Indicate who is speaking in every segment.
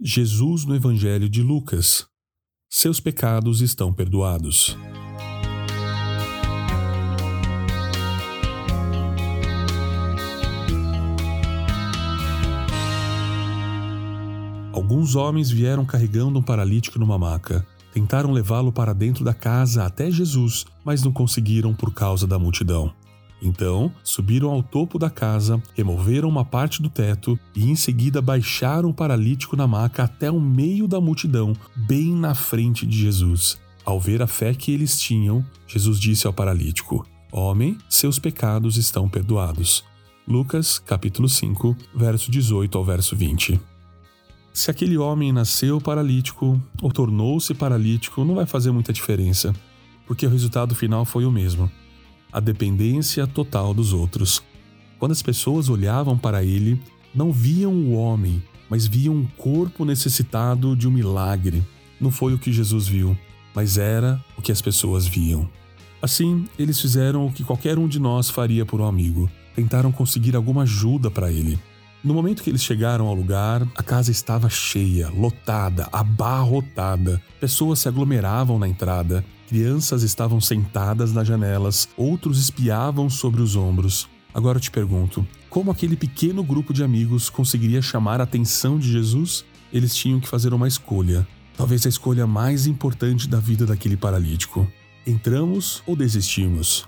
Speaker 1: Jesus no Evangelho de Lucas. Seus pecados estão perdoados. Alguns homens vieram carregando um paralítico numa maca. Tentaram levá-lo para dentro da casa até Jesus, mas não conseguiram por causa da multidão. Então, subiram ao topo da casa, removeram uma parte do teto e em seguida baixaram o paralítico na maca até o meio da multidão, bem na frente de Jesus. Ao ver a fé que eles tinham, Jesus disse ao paralítico: Homem, seus pecados estão perdoados. Lucas, capítulo 5, verso 18 ao verso 20. Se aquele homem nasceu paralítico ou tornou-se paralítico, não vai fazer muita diferença, porque o resultado final foi o mesmo: a dependência total dos outros. Quando as pessoas olhavam para ele, não viam o homem, mas viam um corpo necessitado de um milagre. Não foi o que Jesus viu, mas era o que as pessoas viam. Assim, eles fizeram o que qualquer um de nós faria por um amigo: tentaram conseguir alguma ajuda para ele. No momento que eles chegaram ao lugar, a casa estava cheia, lotada, abarrotada. Pessoas se aglomeravam na entrada, crianças estavam sentadas nas janelas, outros espiavam sobre os ombros. Agora eu te pergunto: como aquele pequeno grupo de amigos conseguiria chamar a atenção de Jesus? Eles tinham que fazer uma escolha, talvez a escolha mais importante da vida daquele paralítico. Entramos ou desistimos?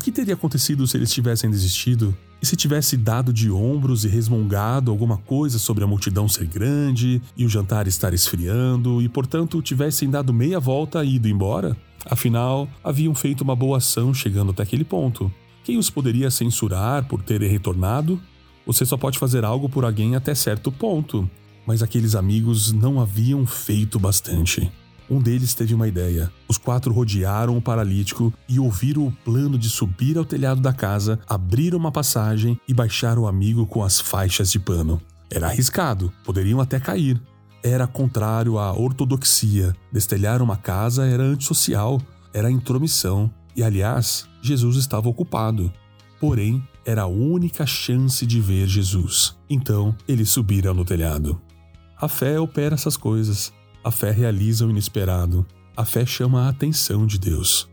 Speaker 1: O que teria acontecido se eles tivessem desistido? E se tivesse dado de ombros e resmungado alguma coisa sobre a multidão ser grande e o jantar estar esfriando e, portanto, tivessem dado meia volta e ido embora? Afinal, haviam feito uma boa ação chegando até aquele ponto. Quem os poderia censurar por terem retornado? Você só pode fazer algo por alguém até certo ponto, mas aqueles amigos não haviam feito bastante. Um deles teve uma ideia. Os quatro rodearam o paralítico e ouviram o plano de subir ao telhado da casa, abrir uma passagem e baixar o amigo com as faixas de pano. Era arriscado, poderiam até cair. Era contrário à ortodoxia. Destelhar uma casa era antissocial, era intromissão. E aliás, Jesus estava ocupado. Porém, era a única chance de ver Jesus. Então, eles subiram no telhado. A fé opera essas coisas. A fé realiza o inesperado. A fé chama a atenção de Deus.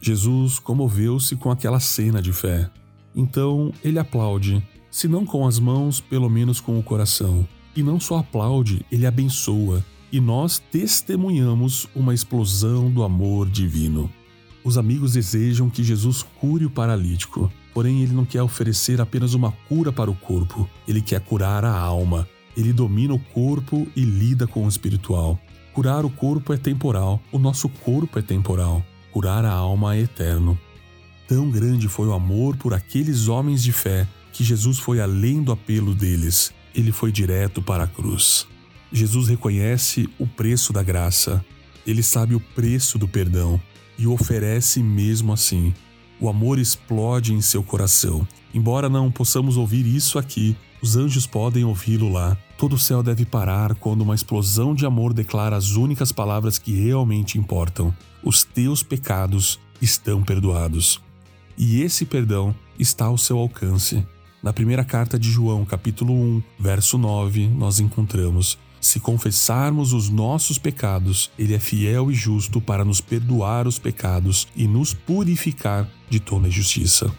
Speaker 1: Jesus comoveu-se com aquela cena de fé. Então ele aplaude, se não com as mãos, pelo menos com o coração. E não só aplaude, ele abençoa. E nós testemunhamos uma explosão do amor divino. Os amigos desejam que Jesus cure o paralítico, porém ele não quer oferecer apenas uma cura para o corpo, ele quer curar a alma. Ele domina o corpo e lida com o espiritual. Curar o corpo é temporal, o nosso corpo é temporal. Curar a alma é eterno. Tão grande foi o amor por aqueles homens de fé que Jesus foi além do apelo deles. Ele foi direto para a cruz. Jesus reconhece o preço da graça. Ele sabe o preço do perdão e o oferece mesmo assim. O amor explode em seu coração. Embora não possamos ouvir isso aqui, os anjos podem ouvi-lo lá. Todo o céu deve parar quando uma explosão de amor declara as únicas palavras que realmente importam: Os teus pecados estão perdoados. E esse perdão está ao seu alcance. Na primeira carta de João, capítulo 1, verso 9, nós encontramos: Se confessarmos os nossos pecados, Ele é fiel e justo para nos perdoar os pecados e nos purificar de toda injustiça.